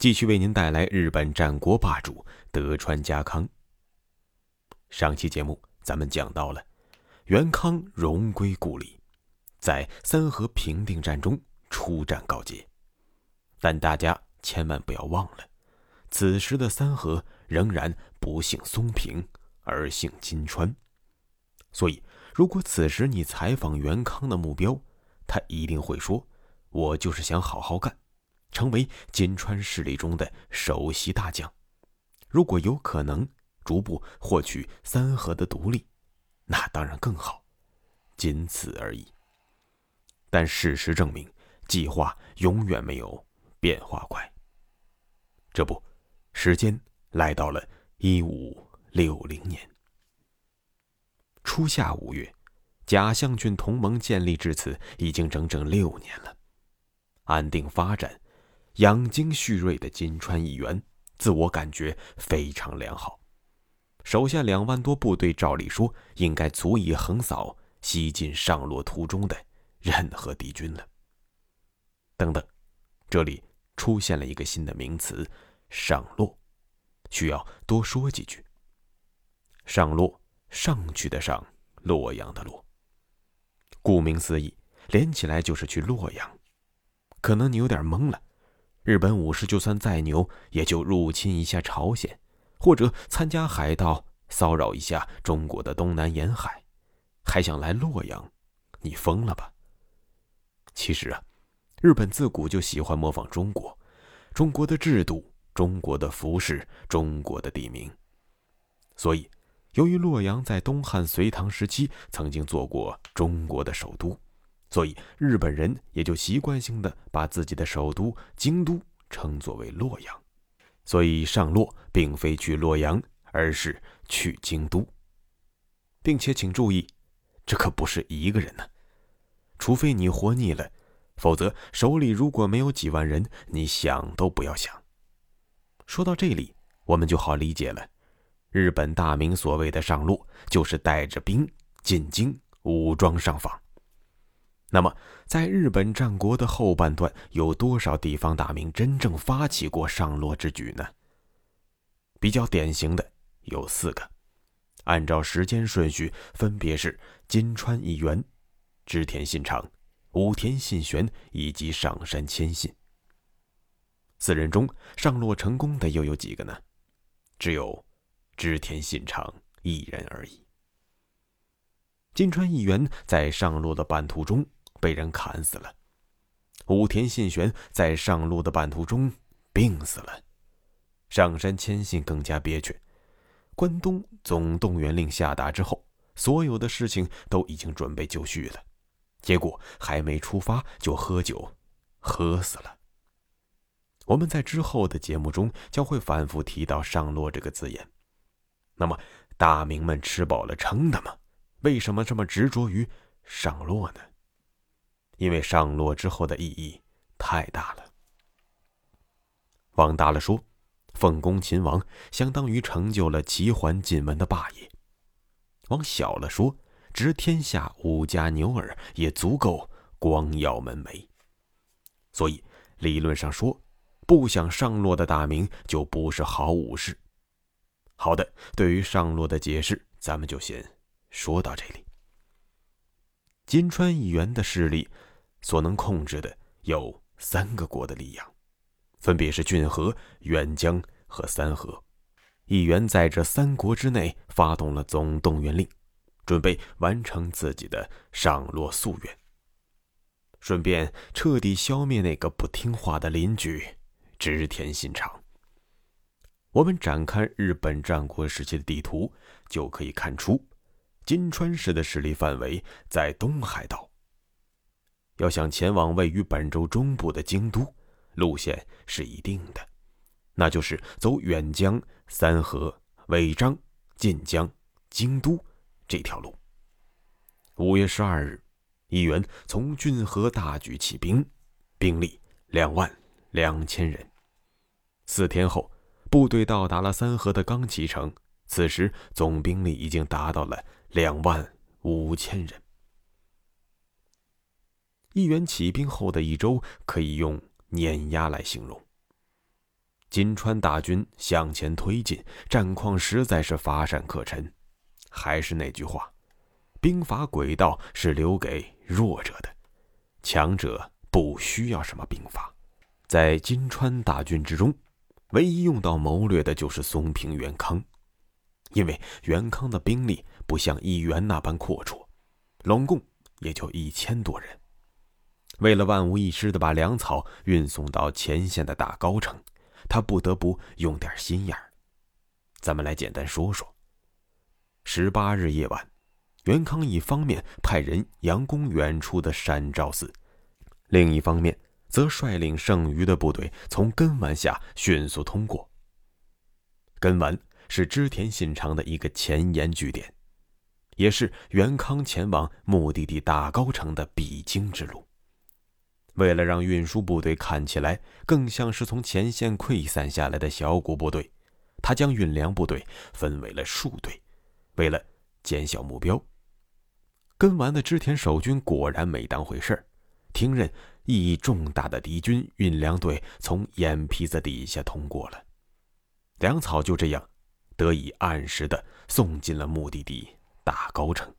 继续为您带来日本战国霸主德川家康。上期节目咱们讲到了元康荣归故里，在三河平定战中出战告捷，但大家千万不要忘了，此时的三河仍然不姓松平。而姓金川，所以如果此时你采访元康的目标，他一定会说：“我就是想好好干，成为金川势力中的首席大将。如果有可能逐步获取三河的独立，那当然更好，仅此而已。”但事实证明，计划永远没有变化快。这不，时间来到了一五。六零年初夏五月，甲相郡同盟建立至此已经整整六年了，安定发展、养精蓄锐的金川议员自我感觉非常良好，手下两万多部队照理说应该足以横扫西进上洛途中的任何敌军了。等等，这里出现了一个新的名词“上洛”，需要多说几句。上洛，上去的上，洛阳的洛。顾名思义，连起来就是去洛阳。可能你有点懵了，日本武士就算再牛，也就入侵一下朝鲜，或者参加海盗，骚扰一下中国的东南沿海，还想来洛阳？你疯了吧？其实啊，日本自古就喜欢模仿中国，中国的制度，中国的服饰，中国的地名，所以。由于洛阳在东汉、隋唐时期曾经做过中国的首都，所以日本人也就习惯性的把自己的首都京都称作为洛阳。所以上洛并非去洛阳，而是去京都，并且请注意，这可不是一个人呢。除非你活腻了，否则手里如果没有几万人，你想都不要想。说到这里，我们就好理解了。日本大名所谓的上洛，就是带着兵进京，武装上访。那么，在日本战国的后半段，有多少地方大名真正发起过上洛之举呢？比较典型的有四个，按照时间顺序，分别是金川义元、织田信长、武田信玄以及上杉谦信。四人中，上洛成功的又有几个呢？只有。织田信长一人而已。金川义元在上洛的半途中被人砍死了，武田信玄在上路的半途中病死了，上山谦信更加憋屈。关东总动员令下达之后，所有的事情都已经准备就绪了，结果还没出发就喝酒，喝死了。我们在之后的节目中将会反复提到“上洛”这个字眼。那么，大明们吃饱了撑的吗？为什么这么执着于上洛呢？因为上洛之后的意义太大了。往大了说，奉公秦王相当于成就了齐桓晋文的霸业；往小了说，执天下五家牛耳也足够光耀门楣。所以，理论上说，不想上洛的大明就不是好武士。好的，对于上洛的解释，咱们就先说到这里。金川议员的势力所能控制的有三个国的力量，分别是骏河、远江和三河。议员在这三国之内发动了总动员令，准备完成自己的上洛夙愿，顺便彻底消灭那个不听话的邻居织田信长。我们展开日本战国时期的地图，就可以看出，金川市的势力范围在东海道。要想前往位于本州中部的京都，路线是一定的，那就是走远江、三河、尾张、晋江、京都这条路。五月十二日，义元从浚河大举起兵，兵力两万两千人。四天后，部队到达了三河的冈崎城，此时总兵力已经达到了两万五千人。义元起兵后的一周，可以用碾压来形容。金川大军向前推进，战况实在是乏善可陈。还是那句话。兵法轨道是留给弱者的，强者不需要什么兵法。在金川大军之中，唯一用到谋略的就是松平元康，因为元康的兵力不像义元那般阔绰，拢共也就一千多人。为了万无一失的把粮草运送到前线的大高城，他不得不用点心眼儿。咱们来简单说说。十八日夜晚。袁康一方面派人佯攻远处的山兆寺，另一方面则率领剩余的部队从根丸下迅速通过。根丸是织田信长的一个前沿据点，也是袁康前往目的地大高城的必经之路。为了让运输部队看起来更像是从前线溃散下来的小股部队，他将运粮部队分为了数队，为了减小目标。跟完的织田守军果然没当回事儿，听任意义重大的敌军运粮队从眼皮子底下通过了，粮草就这样得以按时的送进了目的地大高城。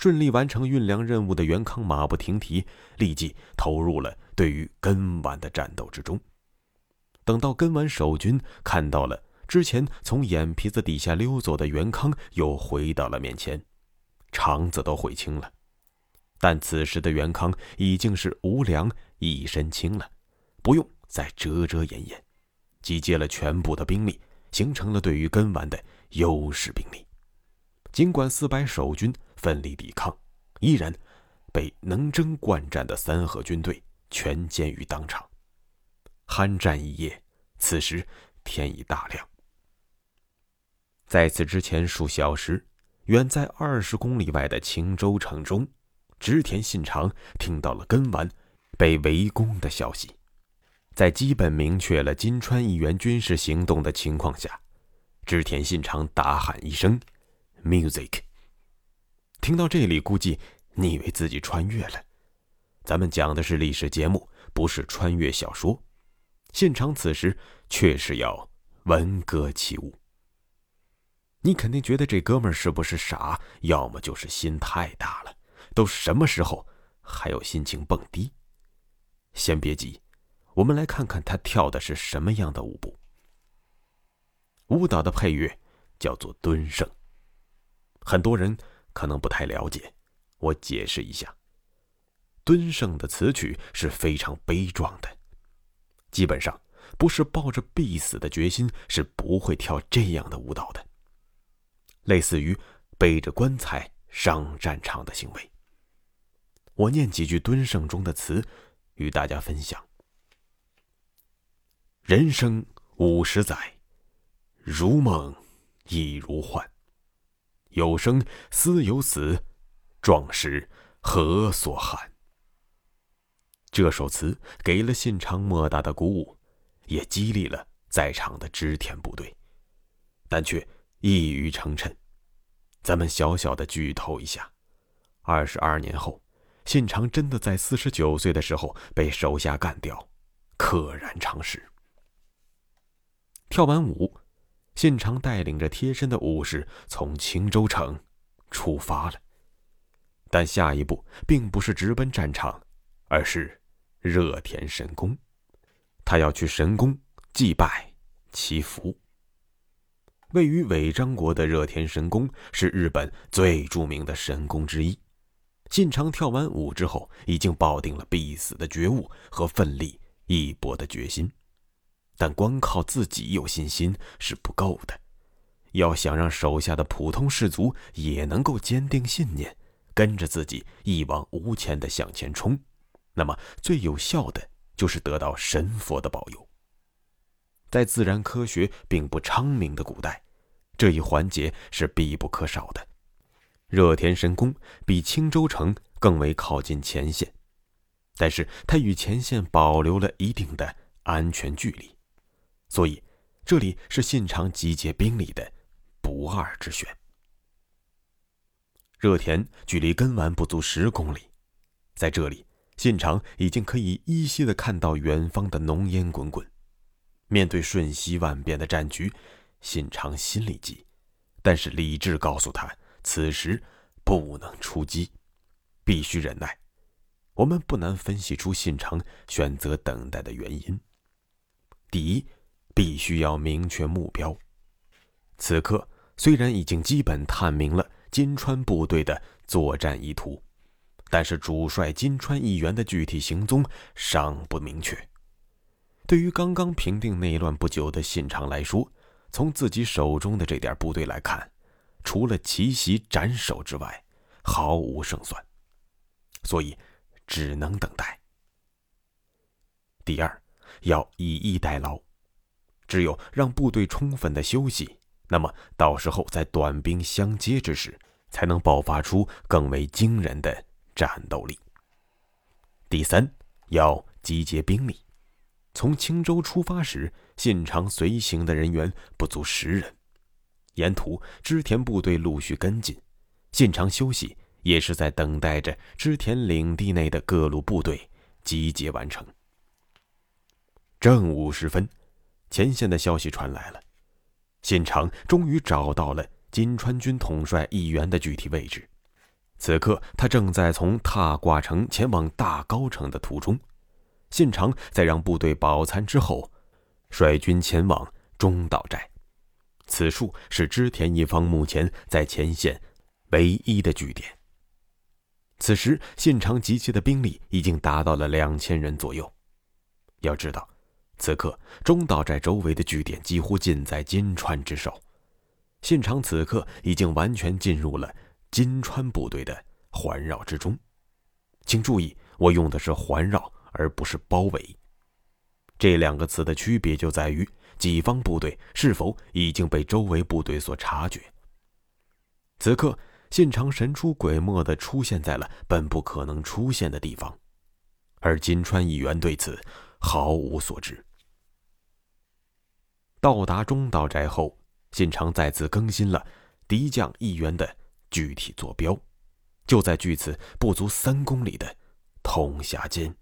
顺利完成运粮任务的袁康马不停蹄，立即投入了对于根丸的战斗之中。等到根丸守军看到了之前从眼皮子底下溜走的袁康，又回到了面前。肠子都悔青了，但此时的袁康已经是无粮一身轻了，不用再遮遮掩掩，集结了全部的兵力，形成了对于根丸的优势兵力。尽管四百守军奋力抵抗，依然被能征惯战的三河军队全歼于当场。酣战一夜，此时天已大亮。在此之前数小时。远在二十公里外的青州城中，织田信长听到了根丸被围攻的消息。在基本明确了金川议员军事行动的情况下，织田信长大喊一声 “music”。听到这里，估计你以为自己穿越了。咱们讲的是历史节目，不是穿越小说。现场此时确实要闻歌起舞。你肯定觉得这哥们儿是不是傻？要么就是心太大了。都什么时候还有心情蹦迪？先别急，我们来看看他跳的是什么样的舞步。舞蹈的配乐叫做蹲胜。很多人可能不太了解，我解释一下。敦盛的词曲是非常悲壮的，基本上不是抱着必死的决心是不会跳这样的舞蹈的。类似于背着棺材上战场的行为。我念几句敦盛中的词，与大家分享：人生五十载，如梦亦如幻。有生思有死，壮士何所罕？这首词给了信长莫大的鼓舞，也激励了在场的织田部队，但却。一语成谶，咱们小小的剧透一下：二十二年后，信长真的在四十九岁的时候被手下干掉，溘然长逝。跳完舞，信长带领着贴身的武士从青州城出发了，但下一步并不是直奔战场，而是热田神宫，他要去神宫祭拜祈福。位于尾张国的热田神宫是日本最著名的神宫之一。信长跳完舞之后，已经抱定了必死的觉悟和奋力一搏的决心，但光靠自己有信心是不够的，要想让手下的普通士卒也能够坚定信念，跟着自己一往无前的向前冲，那么最有效的就是得到神佛的保佑。在自然科学并不昌明的古代，这一环节是必不可少的。热田神宫比青州城更为靠近前线，但是它与前线保留了一定的安全距离，所以这里是信长集结兵力的不二之选。热田距离根丸不足十公里，在这里，信长已经可以依稀的看到远方的浓烟滚滚。面对瞬息万变的战局，信长心里急，但是理智告诉他，此时不能出击，必须忍耐。我们不难分析出信长选择等待的原因。第一，必须要明确目标。此刻虽然已经基本探明了金川部队的作战意图，但是主帅金川议员的具体行踪尚不明确。对于刚刚平定内乱不久的信长来说，从自己手中的这点部队来看，除了奇袭斩首之外，毫无胜算，所以只能等待。第二，要以逸待劳，只有让部队充分的休息，那么到时候在短兵相接之时，才能爆发出更为惊人的战斗力。第三，要集结兵力。从青州出发时，信长随行的人员不足十人，沿途织田部队陆续跟进，信长休息也是在等待着织田领地内的各路部队集结完成。正午时分，前线的消息传来了，信长终于找到了金川军统帅一员的具体位置，此刻他正在从踏挂城前往大高城的途中。信长在让部队饱餐之后，率军前往中岛寨。此处是织田一方目前在前线唯一的据点。此时，信长集结的兵力已经达到了两千人左右。要知道，此刻中岛寨周围的据点几乎尽在金川之手。信长此刻已经完全进入了金川部队的环绕之中。请注意，我用的是环绕。而不是包围。这两个词的区别就在于己方部队是否已经被周围部队所察觉。此刻，信长神出鬼没地出现在了本不可能出现的地方，而金川议员对此毫无所知。到达中岛寨后，信长再次更新了敌将议员的具体坐标，就在距此不足三公里的通辖间。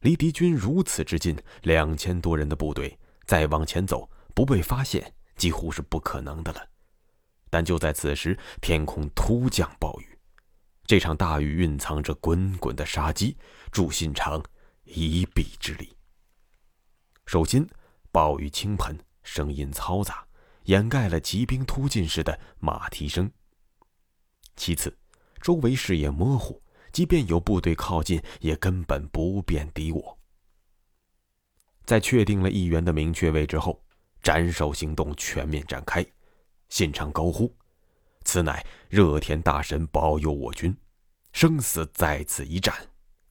离敌军如此之近，两千多人的部队再往前走不被发现几乎是不可能的了。但就在此时，天空突降暴雨，这场大雨蕴藏着滚滚的杀机，助信长一臂之力。首先，暴雨倾盆，声音嘈杂，掩盖了骑兵突进时的马蹄声。其次，周围视野模糊。即便有部队靠近，也根本不便敌我。在确定了议员的明确位置后，斩首行动全面展开。信长高呼：“此乃热田大神保佑我军，生死在此一战，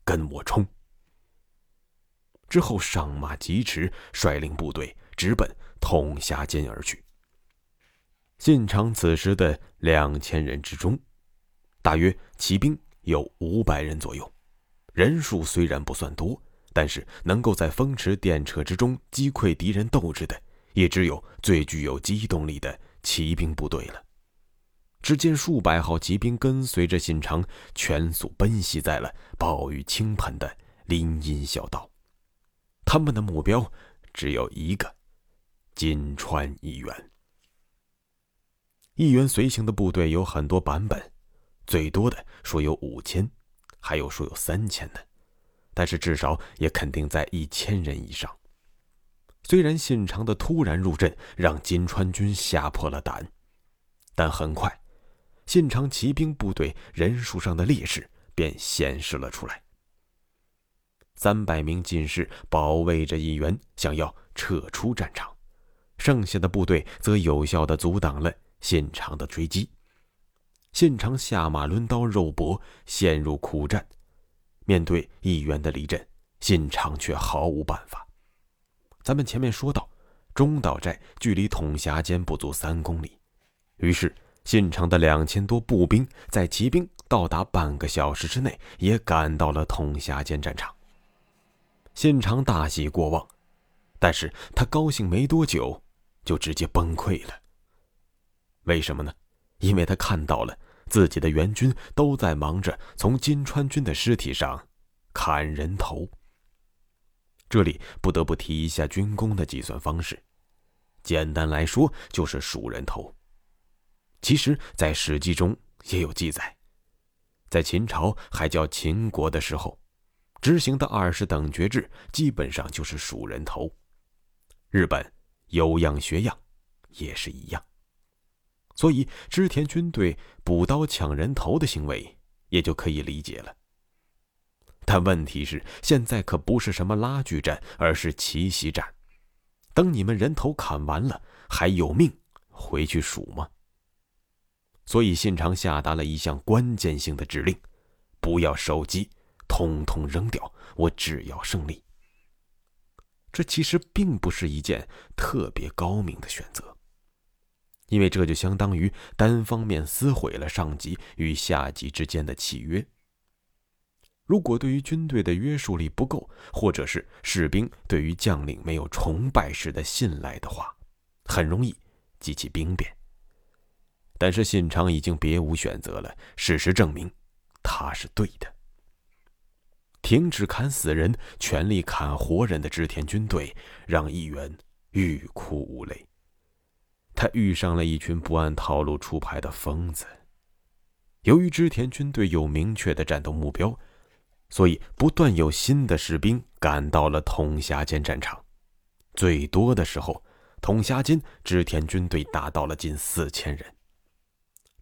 跟我冲！”之后上马疾驰，率领部队直奔统辖间而去。信长此时的两千人之中，大约骑兵。有五百人左右，人数虽然不算多，但是能够在风驰电掣之中击溃敌人斗志的，也只有最具有机动力的骑兵部队了。只见数百号骑兵跟随着信长，全速奔袭在了暴雨倾盆的林荫小道。他们的目标只有一个：金川议员。议员随行的部队有很多版本。最多的说有五千，还有说有三千的，但是至少也肯定在一千人以上。虽然信长的突然入阵让金川军吓破了胆，但很快，信长骑兵部队人数上的劣势便显示了出来。三百名进士保卫着议员，想要撤出战场，剩下的部队则有效的阻挡了信长的追击。信长下马抡刀肉搏，陷入苦战。面对议员的离阵，信长却毫无办法。咱们前面说到，中岛寨距离统辖间不足三公里，于是信长的两千多步兵在骑兵到达半个小时之内，也赶到了统辖间战场。信长大喜过望，但是他高兴没多久，就直接崩溃了。为什么呢？因为他看到了自己的援军都在忙着从金川军的尸体上砍人头。这里不得不提一下军功的计算方式，简单来说就是数人头。其实，在《史记》中也有记载，在秦朝还叫秦国的时候，执行的二十等爵制基本上就是数人头。日本有样学样，也是一样。所以，织田军队补刀抢人头的行为也就可以理解了。但问题是，现在可不是什么拉锯战，而是奇袭战。等你们人头砍完了，还有命回去数吗？所以，信长下达了一项关键性的指令：不要手机，通通扔掉，我只要胜利。这其实并不是一件特别高明的选择。因为这就相当于单方面撕毁了上级与下级之间的契约。如果对于军队的约束力不够，或者是士兵对于将领没有崇拜式的信赖的话，很容易激起兵变。但是信长已经别无选择了，事实证明，他是对的。停止砍死人，全力砍活人的织田军队，让议员欲哭无泪。他遇上了一群不按套路出牌的疯子。由于织田军队有明确的战斗目标，所以不断有新的士兵赶到了统辖间战场。最多的时候，统辖间织田军队达到了近四千人。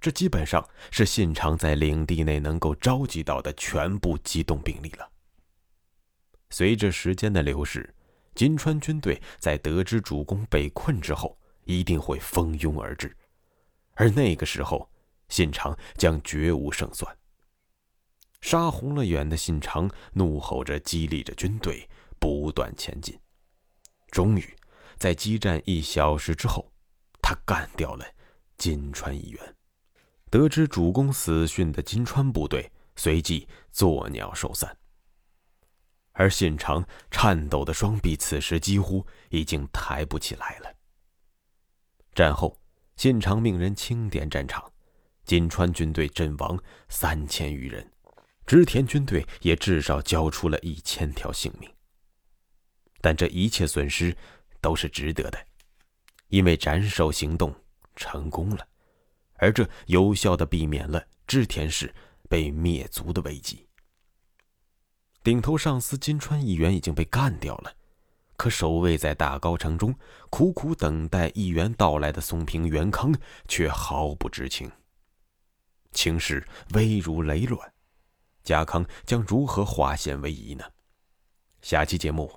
这基本上是信长在领地内能够召集到的全部机动兵力了。随着时间的流逝，金川军队在得知主公被困之后。一定会蜂拥而至，而那个时候，信长将绝无胜算。杀红了眼的信长怒吼着，激励着军队不断前进。终于，在激战一小时之后，他干掉了金川议员。得知主公死讯的金川部队随即作鸟兽散，而信长颤抖的双臂此时几乎已经抬不起来了。战后，信长命人清点战场，金川军队阵亡三千余人，织田军队也至少交出了一千条性命。但这一切损失都是值得的，因为斩首行动成功了，而这有效的避免了织田氏被灭族的危机。顶头上司金川议员已经被干掉了。可守卫在大高城中，苦苦等待议员到来的松平元康却毫不知情。情势危如累卵，家康将如何化险为夷呢？下期节目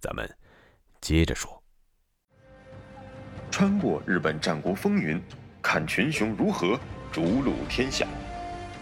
咱们接着说。穿过日本战国风云，看群雄如何逐鹿天下。